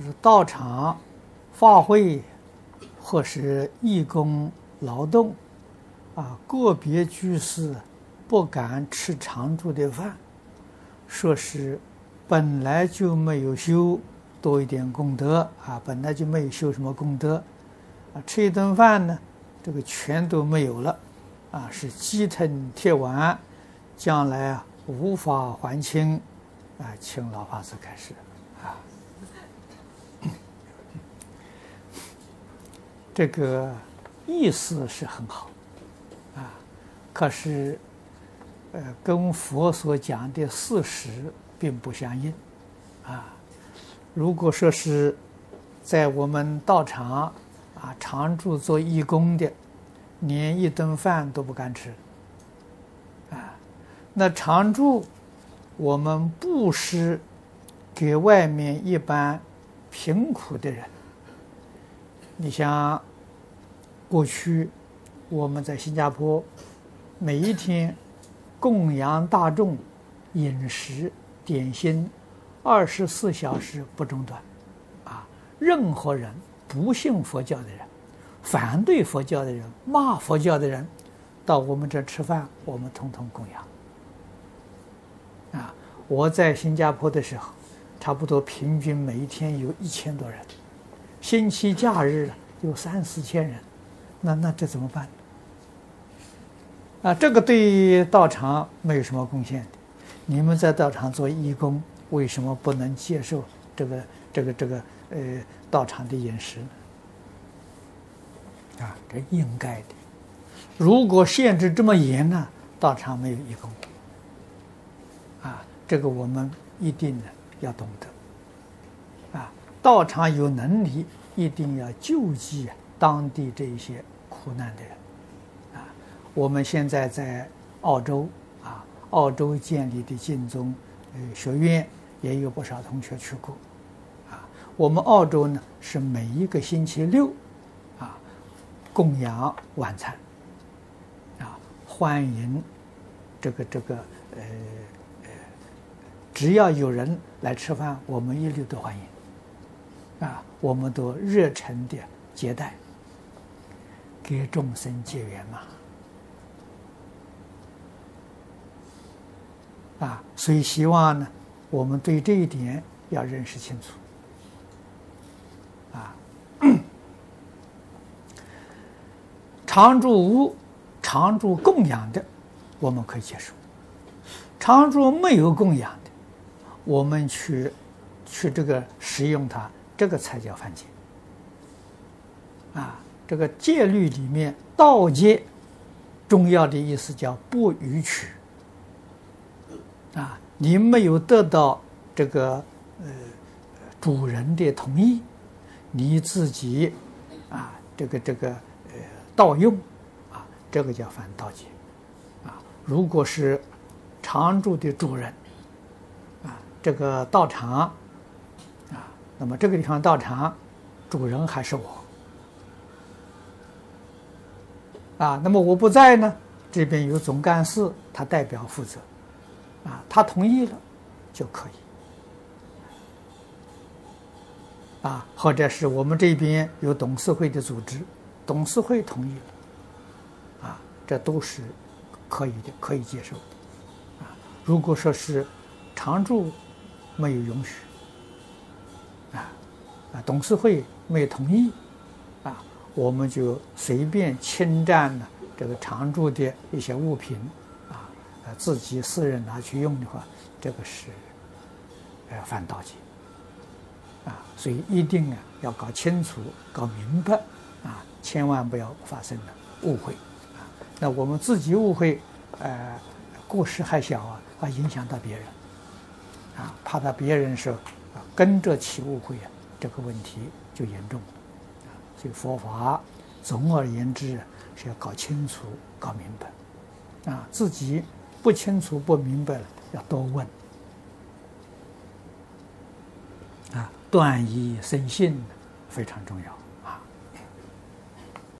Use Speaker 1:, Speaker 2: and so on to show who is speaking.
Speaker 1: 是道场法会或是义工劳动啊，个别居士不敢吃常住的饭，说是本来就没有修多一点功德啊，本来就没有修什么功德啊，吃一顿饭呢，这个全都没有了啊，是鸡腾铁丸，将来啊无法还清啊，请老法师开示。这个意思是很好，啊，可是，呃，跟佛所讲的事实并不相应，啊，如果说是在我们道场啊常住做义工的，连一顿饭都不敢吃，啊，那常住我们布施给外面一般贫苦的人。你像过去我们在新加坡，每一天供养大众饮食点心，二十四小时不中断，啊，任何人不信佛教的人、反对佛教的人、骂佛教的人，到我们这吃饭，我们统统供养。啊，我在新加坡的时候，差不多平均每一天有一千多人。星期假日有三四千人，那那这怎么办？啊，这个对道场没有什么贡献的。你们在道场做义工，为什么不能接受这个这个这个呃道场的饮食？啊，这应该的。如果限制这么严呢，道场没有义工。啊，这个我们一定呢要懂得。啊道场有能力，一定要救济当地这一些苦难的人，啊，我们现在在澳洲啊，澳洲建立的净宗呃学院也有不少同学去过，啊，我们澳洲呢是每一个星期六，啊，供养晚餐，啊，欢迎这个这个呃呃，只要有人来吃饭，我们一律都欢迎。啊，我们都热诚的接待，给众生结缘嘛。啊，所以希望呢，我们对这一点要认识清楚。啊，常住无常住供养的，我们可以接受；常住没有供养的，我们去去这个使用它。这个才叫犯戒啊！这个戒律里面，道戒重要的意思叫不逾取啊！你没有得到这个呃主人的同意，你自己啊这个这个呃盗用啊，这个叫犯盗戒啊！如果是常住的主人啊，这个道场。那么这个地方道场主人还是我啊？那么我不在呢，这边有总干事，他代表负责啊，他同意了就可以啊，或者是我们这边有董事会的组织，董事会同意了啊，这都是可以的，可以接受的啊。如果说是常住没有允许。啊啊，董事会没有同意，啊，我们就随便侵占了这个常住的一些物品，啊，自己私人拿去用的话，这个是，呃，犯盗窃，啊，所以一定啊要搞清楚、搞明白，啊，千万不要发生了误会，啊，那我们自己误会，呃，过失还小啊，会影响到别人，啊，怕到别人说啊跟着起误会啊。这个问题就严重了，啊，所以佛法总而言之是要搞清楚、搞明白，啊，自己不清楚、不明白了，要多问，啊，断疑生信非常重要。